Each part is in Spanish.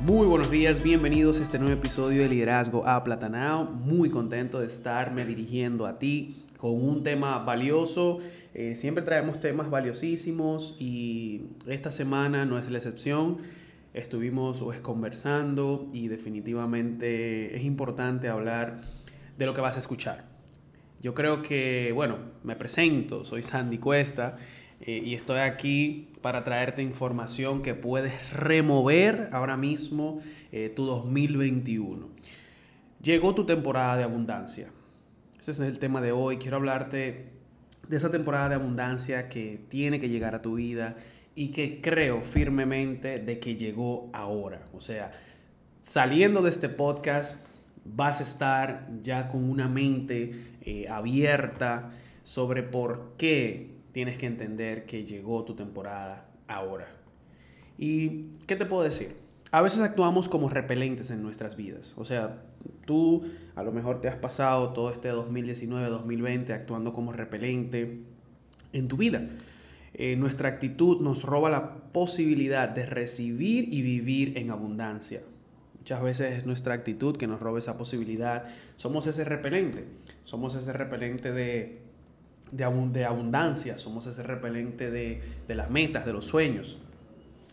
Muy buenos días, bienvenidos a este nuevo episodio de Liderazgo a Platanao. Muy contento de estarme dirigiendo a ti con un tema valioso. Eh, siempre traemos temas valiosísimos y esta semana no es la excepción. Estuvimos pues, conversando y definitivamente es importante hablar de lo que vas a escuchar. Yo creo que, bueno, me presento, soy Sandy Cuesta eh, y estoy aquí para traerte información que puedes remover ahora mismo eh, tu 2021. Llegó tu temporada de abundancia. Ese es el tema de hoy. Quiero hablarte de esa temporada de abundancia que tiene que llegar a tu vida y que creo firmemente de que llegó ahora. O sea, saliendo de este podcast vas a estar ya con una mente eh, abierta sobre por qué tienes que entender que llegó tu temporada ahora. ¿Y qué te puedo decir? A veces actuamos como repelentes en nuestras vidas. O sea, tú a lo mejor te has pasado todo este 2019, 2020 actuando como repelente en tu vida. Eh, nuestra actitud nos roba la posibilidad de recibir y vivir en abundancia. Muchas veces es nuestra actitud que nos roba esa posibilidad. Somos ese repelente. Somos ese repelente de de, abundancia, somos ese repelente de, de las metas, de los sueños.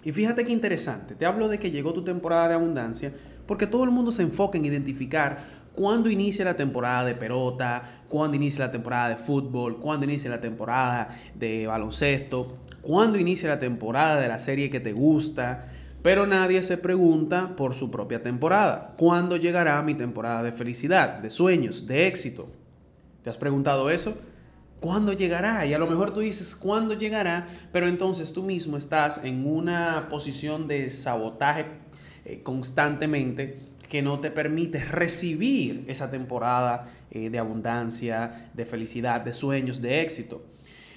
Y fíjate qué interesante, te hablo de que llegó tu temporada de abundancia porque todo el mundo se enfoca en identificar cuándo inicia la temporada de pelota, cuándo inicia la temporada de fútbol, cuándo inicia la temporada de baloncesto, cuándo inicia la temporada de la serie que te gusta, pero nadie se pregunta por su propia temporada. ¿Cuándo llegará mi temporada de felicidad, de sueños, de éxito? ¿Te has preguntado eso? ¿Cuándo llegará? Y a lo mejor tú dices, ¿cuándo llegará? Pero entonces tú mismo estás en una posición de sabotaje eh, constantemente que no te permite recibir esa temporada eh, de abundancia, de felicidad, de sueños, de éxito.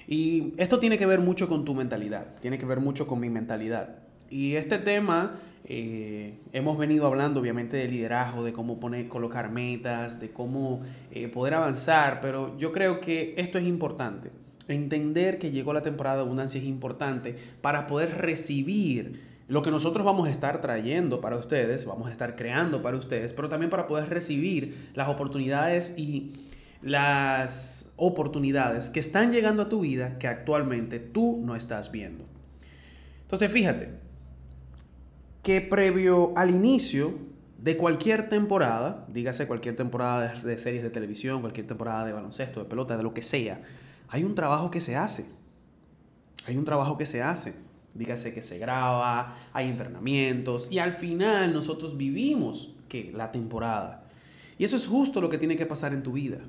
Y esto tiene que ver mucho con tu mentalidad, tiene que ver mucho con mi mentalidad. Y este tema eh, hemos venido hablando obviamente de liderazgo, de cómo poner, colocar metas, de cómo eh, poder avanzar, pero yo creo que esto es importante. Entender que llegó la temporada de abundancia es importante para poder recibir lo que nosotros vamos a estar trayendo para ustedes, vamos a estar creando para ustedes, pero también para poder recibir las oportunidades y las oportunidades que están llegando a tu vida que actualmente tú no estás viendo. Entonces fíjate, que previo al inicio de cualquier temporada, dígase cualquier temporada de series de televisión, cualquier temporada de baloncesto, de pelota, de lo que sea, hay un trabajo que se hace. Hay un trabajo que se hace. Dígase que se graba, hay entrenamientos y al final nosotros vivimos que la temporada. Y eso es justo lo que tiene que pasar en tu vida.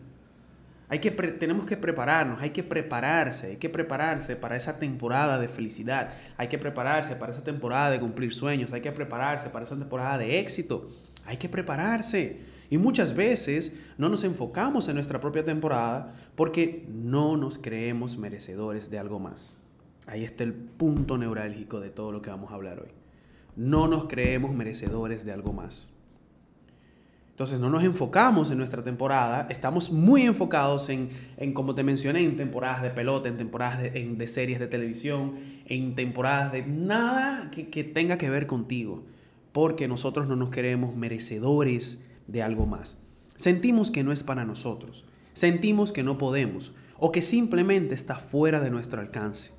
Hay que tenemos que prepararnos, hay que prepararse, hay que prepararse para esa temporada de felicidad, hay que prepararse para esa temporada de cumplir sueños, hay que prepararse para esa temporada de éxito, hay que prepararse. Y muchas veces no nos enfocamos en nuestra propia temporada porque no nos creemos merecedores de algo más. Ahí está el punto neurálgico de todo lo que vamos a hablar hoy. No nos creemos merecedores de algo más. Entonces no nos enfocamos en nuestra temporada, estamos muy enfocados en, como te mencioné, en temporadas de pelota, en temporadas de, series de televisión, en temporadas de nada que, que tenga que ver contigo, porque nosotros no nos queremos merecedores de algo más. Sentimos que no es para nosotros, sentimos que no podemos o que simplemente está fuera de nuestro alcance.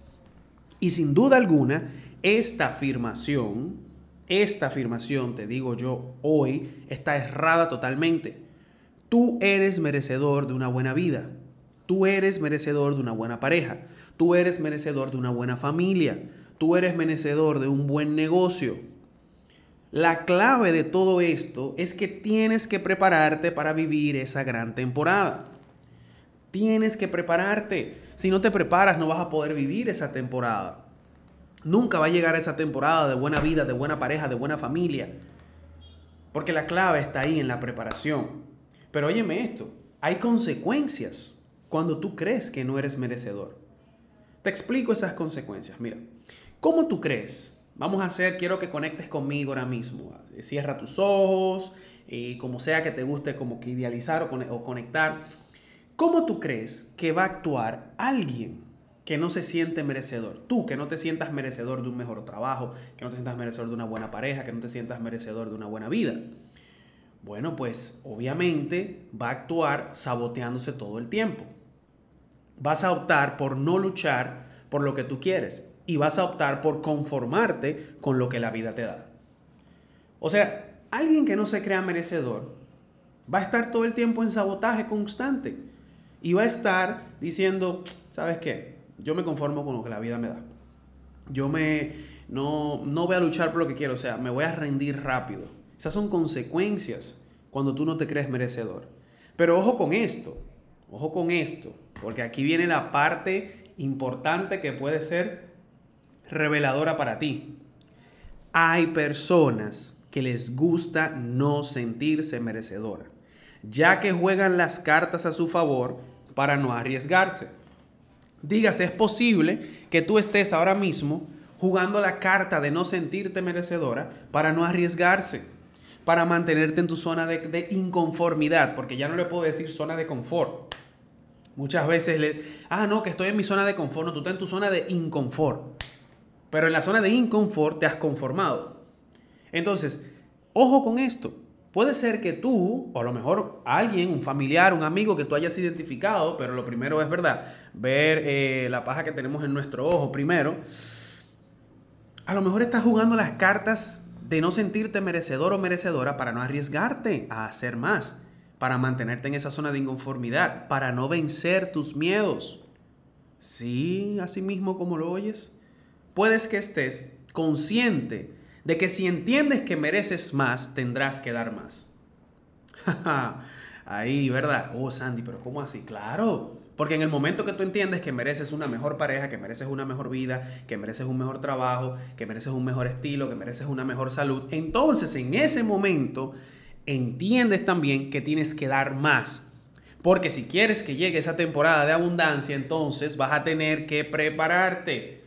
Y sin duda alguna, esta afirmación esta afirmación, te digo yo hoy, está errada totalmente. Tú eres merecedor de una buena vida. Tú eres merecedor de una buena pareja. Tú eres merecedor de una buena familia. Tú eres merecedor de un buen negocio. La clave de todo esto es que tienes que prepararte para vivir esa gran temporada. Tienes que prepararte. Si no te preparas no vas a poder vivir esa temporada. Nunca va a llegar esa temporada de buena vida, de buena pareja, de buena familia. Porque la clave está ahí en la preparación. Pero óyeme esto, hay consecuencias cuando tú crees que no eres merecedor. Te explico esas consecuencias. Mira, ¿cómo tú crees? Vamos a hacer, quiero que conectes conmigo ahora mismo. Cierra tus ojos, y como sea que te guste como que idealizar o conectar. ¿Cómo tú crees que va a actuar alguien que no se siente merecedor? Tú, que no te sientas merecedor de un mejor trabajo, que no te sientas merecedor de una buena pareja, que no te sientas merecedor de una buena vida. Bueno, pues obviamente va a actuar saboteándose todo el tiempo. Vas a optar por no luchar por lo que tú quieres y vas a optar por conformarte con lo que la vida te da. O sea, alguien que no se crea merecedor va a estar todo el tiempo en sabotaje constante y va a estar diciendo, ¿sabes qué? Yo me conformo con lo que la vida me da. Yo me no, no voy a luchar por lo que quiero, o sea, me voy a rendir rápido. Esas son consecuencias cuando tú no te crees merecedor. Pero ojo con esto, ojo con esto, porque aquí viene la parte importante que puede ser reveladora para ti. Hay personas que les gusta no sentirse merecedora, ya que juegan las cartas a su favor para no arriesgarse. Dígase, es posible que tú estés ahora mismo jugando la carta de no sentirte merecedora para no arriesgarse, para mantenerte en tu zona de, inconformidad, porque ya no le puedo decir zona de confort. Muchas veces le, ah, no, que estoy en mi zona de confort, no, tú estás en tu zona de inconfort. Pero en la zona de inconfort te has conformado. Entonces, ojo con esto. Puede ser que tú, o a lo mejor alguien, un familiar, un amigo que tú hayas identificado, pero lo primero es verdad, ver eh, la paja que tenemos en nuestro ojo primero. A lo mejor estás jugando las cartas de no sentirte merecedor o merecedora para no arriesgarte a hacer más, para mantenerte en esa zona de inconformidad, para no vencer tus miedos. Sí, así mismo como lo oyes. Puedes que estés consciente de que si entiendes que mereces más, tendrás que dar más. Ahí, ¿verdad? Oh, Sandy, pero ¿cómo así? Claro. Porque en el momento que tú entiendes que mereces una mejor pareja, que mereces una mejor vida, que mereces un mejor trabajo, que mereces un mejor estilo, que mereces una mejor salud, entonces en ese momento entiendes también que tienes que dar más. Porque si quieres que llegue esa temporada de abundancia, entonces vas a tener que prepararte,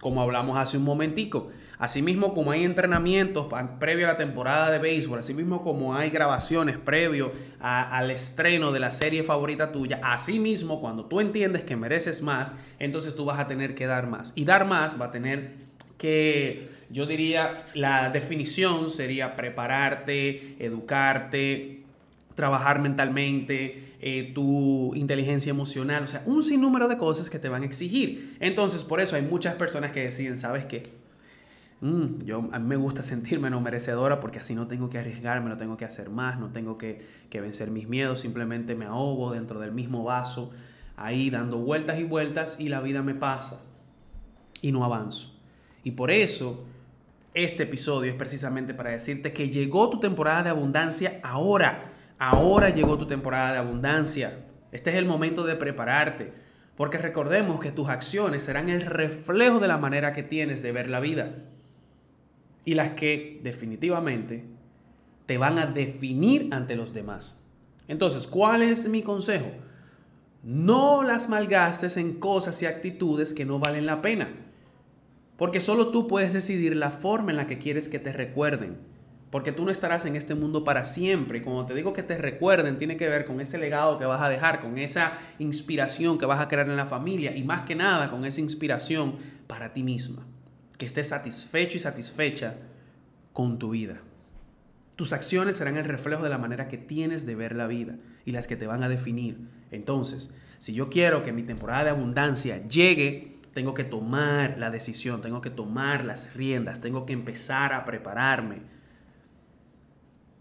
como hablamos hace un momentico. Asimismo, como hay entrenamientos previo a la temporada de béisbol, asimismo como hay grabaciones previo al estreno de la serie favorita tuya, asimismo, cuando tú entiendes que mereces más, entonces tú vas a tener que dar más. Y dar más va a tener que, yo diría, la definición sería prepararte, educarte, trabajar mentalmente, eh, tu inteligencia emocional, o sea, un sinnúmero de cosas que te van a exigir. Entonces, por eso hay muchas personas que deciden, ¿sabes qué? Mm, yo, a mí me gusta sentirme no merecedora porque así no tengo que arriesgarme, no tengo que hacer más, no tengo que, que vencer mis miedos, simplemente me ahogo dentro del mismo vaso, ahí dando vueltas y vueltas y la vida me pasa y no avanzo. Y por eso este episodio es precisamente para decirte que llegó tu temporada de abundancia ahora. Ahora llegó tu temporada de abundancia. Este es el momento de prepararte. Porque recordemos que tus acciones serán el reflejo de la manera que tienes de ver la vida y las que definitivamente te van a definir ante los demás. Entonces, ¿cuál es mi consejo? No las malgastes en cosas y actitudes que no valen la pena. Porque solo tú puedes decidir la forma en la que quieres que te recuerden. Porque tú no estarás en este mundo para siempre. Y cuando te digo que te recuerden, tiene que ver con ese legado que vas a dejar, con esa inspiración que vas a crear en la familia y más que nada con esa inspiración para ti misma que estés satisfecho y satisfecha con tu vida. Tus acciones serán el reflejo de la manera que tienes de ver la vida y las que te van a definir. Entonces, si yo quiero que mi temporada de abundancia llegue, tengo que tomar la decisión, tengo que tomar las riendas, tengo que empezar a prepararme.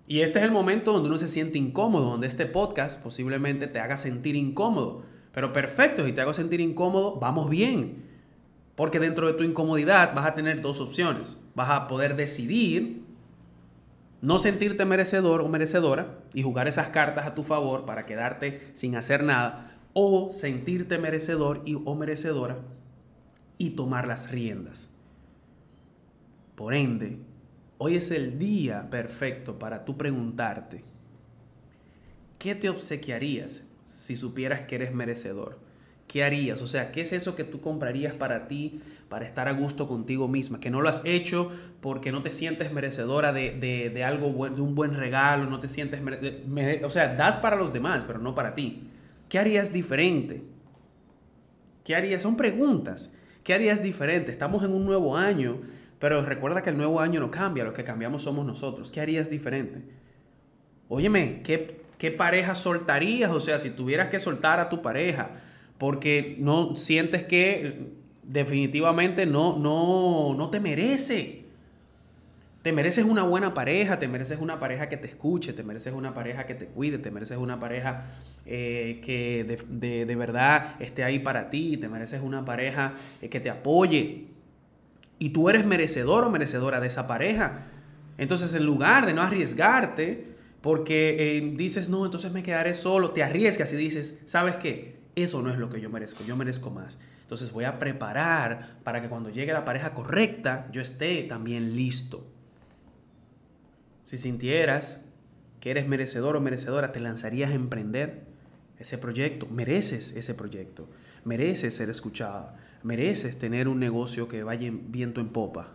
Y este es el momento donde uno se siente incómodo, donde este podcast posiblemente te haga sentir incómodo. Pero perfecto, si te hago sentir incómodo, vamos bien. Porque dentro de tu incomodidad vas a tener dos opciones. Vas a poder decidir no sentirte merecedor o merecedora y jugar esas cartas a tu favor para quedarte sin hacer nada. O sentirte merecedor y, o merecedora y tomar las riendas. Por ende, Hoy es el día perfecto para tú preguntarte, ¿qué te obsequiarías si supieras que eres merecedor? ¿Qué harías? O sea, ¿qué es eso que tú comprarías para ti, para estar a gusto contigo misma? Que no lo has hecho porque no te sientes merecedora de, algo bueno, de un buen regalo, no te sientes... o sea, das para los demás, pero no para ti. ¿Qué harías diferente? ¿Qué harías? Son preguntas. ¿Qué harías diferente? Estamos en un nuevo año, pero recuerda que el nuevo año no cambia, lo que cambiamos somos nosotros. ¿Qué harías diferente? Óyeme, ¿qué, qué pareja soltarías? O sea, si tuvieras que soltar a tu pareja porque no sientes que definitivamente no, no, no te merece. Te mereces una buena pareja, te mereces una pareja que te escuche, te mereces una pareja que te cuide, te mereces una pareja eh, que de, verdad esté ahí para ti, te mereces una pareja eh, que te apoye. Y tú eres merecedor o merecedora de esa pareja. Entonces, en lugar de no arriesgarte, porque eh, dices, no, entonces me quedaré solo, te arriesgas y dices, ¿sabes qué? Eso no es lo que yo merezco, yo merezco más. Entonces voy a preparar para que cuando llegue la pareja correcta, yo esté también listo. Si sintieras que eres merecedor o merecedora, te lanzarías a emprender ese proyecto. Mereces ese proyecto. Mereces ser escuchada. Mereces tener un negocio que vaya viento en popa.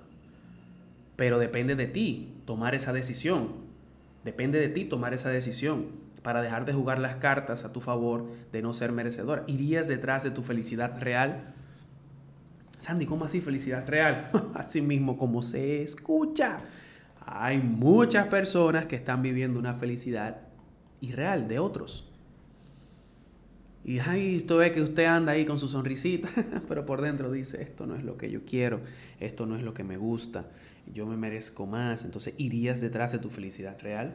Pero depende de ti tomar esa decisión. Depende de ti tomar esa decisión para dejar de jugar las cartas a tu favor de no ser merecedora. ¿Irías detrás de tu felicidad real? Sandy, ¿cómo así felicidad real? así mismo como se escucha. Hay muchas personas que están viviendo una felicidad irreal de otros. Y ahí esto ve que usted anda ahí con su sonrisita, pero por dentro dice, esto no es lo que yo quiero, esto no es lo que me gusta, yo me merezco más. Entonces, ¿irías detrás de tu felicidad real?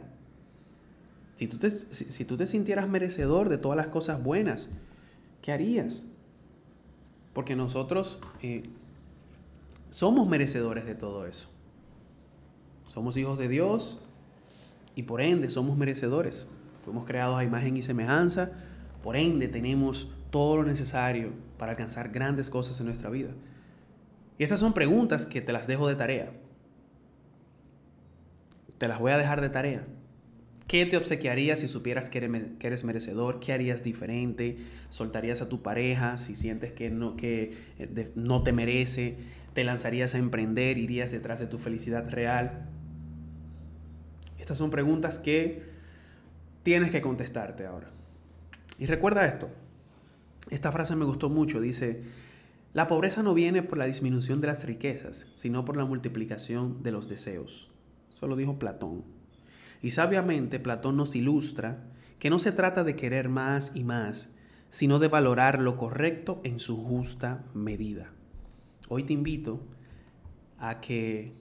Si tú te, si, tú te sintieras merecedor de todas las cosas buenas, ¿qué harías? Porque nosotros eh, somos merecedores de todo eso. Somos hijos de Dios y por ende somos merecedores. Fuimos creados a imagen y semejanza, por ende tenemos todo lo necesario para alcanzar grandes cosas en nuestra vida. Y estas son preguntas que te las dejo de tarea. Te las voy a dejar de tarea. ¿Qué te obsequiarías si supieras que eres merecedor? ¿Qué harías diferente? ¿Soltarías a tu pareja si sientes que eh, no te merece? ¿Te lanzarías a emprender? ¿Irías detrás de tu felicidad real? Estas son preguntas que tienes que contestarte ahora. Y recuerda esto. Esta frase me gustó mucho. Dice, la pobreza no viene por la disminución de las riquezas, sino por la multiplicación de los deseos. Eso lo dijo Platón. Y sabiamente Platón nos ilustra que no se trata de querer más y más, sino de valorar lo correcto en su justa medida. Hoy te invito a que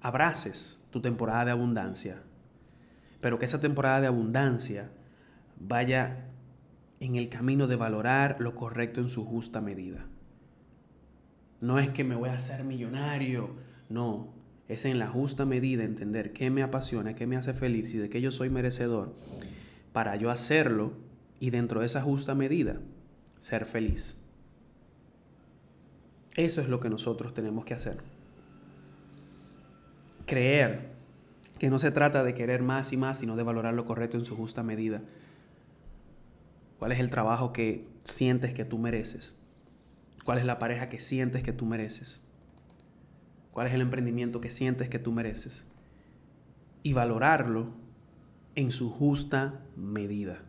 abraces tu temporada de abundancia, pero que esa temporada de abundancia vaya en el camino de valorar lo correcto en su justa medida. No es que me voy a hacer millonario, no, es en la justa medida entender qué me apasiona, qué me hace feliz y de qué yo soy merecedor para yo hacerlo y dentro de esa justa medida ser feliz. Eso es lo que nosotros tenemos que hacer creer que no se trata de querer más y más, sino de valorar lo correcto en su justa medida. ¿Cuál es el trabajo que sientes que tú mereces? ¿Cuál es la pareja que sientes que tú mereces? ¿Cuál es el emprendimiento que sientes que tú mereces? Y valorarlo en su justa medida.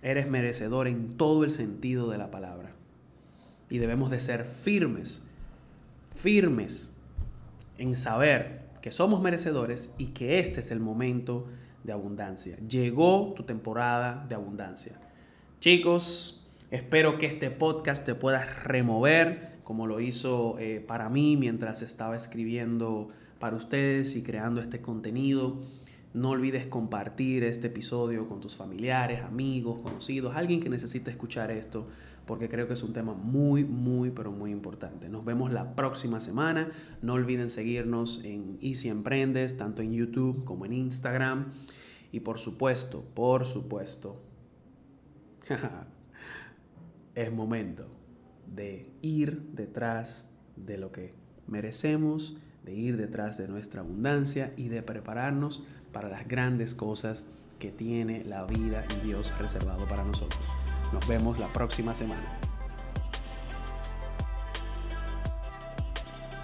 Eres merecedor en todo el sentido de la palabra. Y debemos de ser firmes, firmes en saber que somos merecedores y que este es el momento de abundancia. Llegó tu temporada de abundancia. Chicos, espero que este podcast te pueda remover como lo hizo eh, para mí mientras estaba escribiendo para ustedes y creando este contenido. No olvides compartir este episodio con tus familiares, amigos, conocidos, alguien que necesite escuchar esto porque creo que es un tema muy, muy, pero muy importante. Nos vemos la próxima semana. No olviden seguirnos en Easy Emprendes, tanto en YouTube como en Instagram. Y por supuesto, por supuesto, es momento de ir detrás de lo que merecemos, de ir detrás de nuestra abundancia y de prepararnos para las grandes cosas que tiene la vida y Dios reservado para nosotros. Nos vemos la próxima semana.